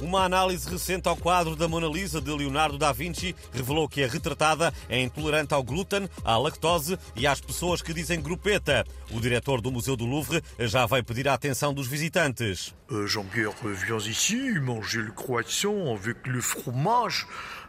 Uma análise recente ao quadro da Mona Lisa de Leonardo da Vinci revelou que a retratada é intolerante ao glúten, à lactose e às pessoas que dizem grupeta. O diretor do Museu do Louvre já vai pedir a atenção dos visitantes. Euh, Jean-Pierre, viens ici, manger le croissant avec le fromage.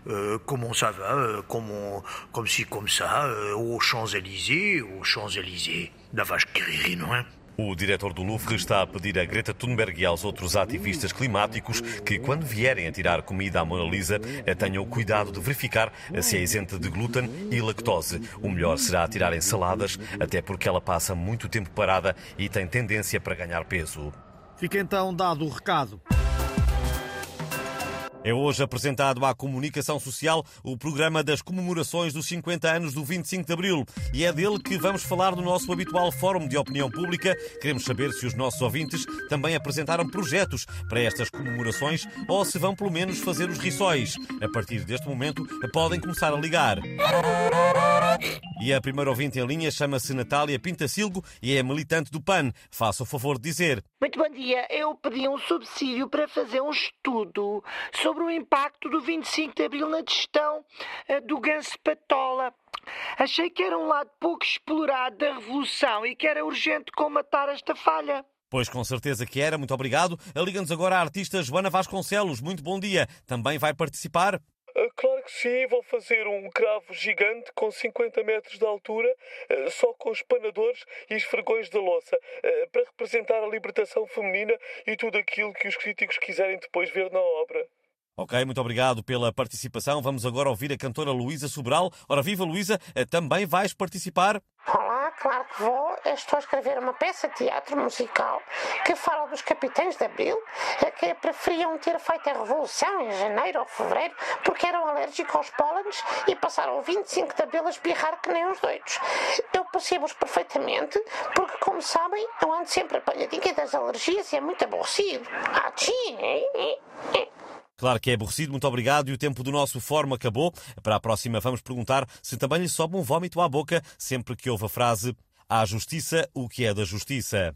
Euh, comment ça va euh, Comme ci, comme ça, euh, aux Champs-Élysées, aux Champs-Élysées. La vache qui rit, non hein O diretor do Louvre está a pedir a Greta Thunberg e aos outros ativistas climáticos que, quando vierem a tirar comida à Mona Lisa, tenham cuidado de verificar se é isenta de glúten e lactose. O melhor será tirarem saladas, até porque ela passa muito tempo parada e tem tendência para ganhar peso. Fica então dado o recado. É hoje apresentado à comunicação social o programa das comemorações dos 50 anos do 25 de Abril e é dele que vamos falar no nosso habitual Fórum de Opinião Pública. Queremos saber se os nossos ouvintes também apresentaram projetos para estas comemorações ou se vão pelo menos fazer os rissóis. A partir deste momento podem começar a ligar. E a primeira ouvinte em linha chama-se Natália Pintacilgo e é militante do PAN. Faça o favor de dizer. Muito bom dia. Eu pedi um subsídio para fazer um estudo sobre o impacto do 25 de Abril na gestão eh, do Ganso Patola. Achei que era um lado pouco explorado da Revolução e que era urgente comatar esta falha. Pois com certeza que era, muito obrigado. Liga-nos agora a artista Joana Vasconcelos. Muito bom dia. Também vai participar? Claro que sim, vou fazer um cravo gigante com 50 metros de altura, só com os panadores e os fregões da louça, para representar a libertação feminina e tudo aquilo que os críticos quiserem depois ver na obra. Ok, muito obrigado pela participação. Vamos agora ouvir a cantora Luísa Sobral. Ora, viva Luísa, também vais participar? Claro que vou. Estou a escrever uma peça de teatro musical que fala dos capitães de Abril que preferiam ter feito a revolução em janeiro ou fevereiro porque eram alérgicos aos pólenes e passaram o 25 de Abril a espirrar que nem os doidos. Eu percebo-os perfeitamente porque, como sabem, eu ando sempre apanhadinha das alergias e é muito aborrecido. Ah, sim. Claro que é aborrecido, muito obrigado. E o tempo do nosso fórum acabou. Para a próxima, vamos perguntar se também lhe sobe um vómito à boca sempre que ouve a frase: À justiça, o que é da justiça.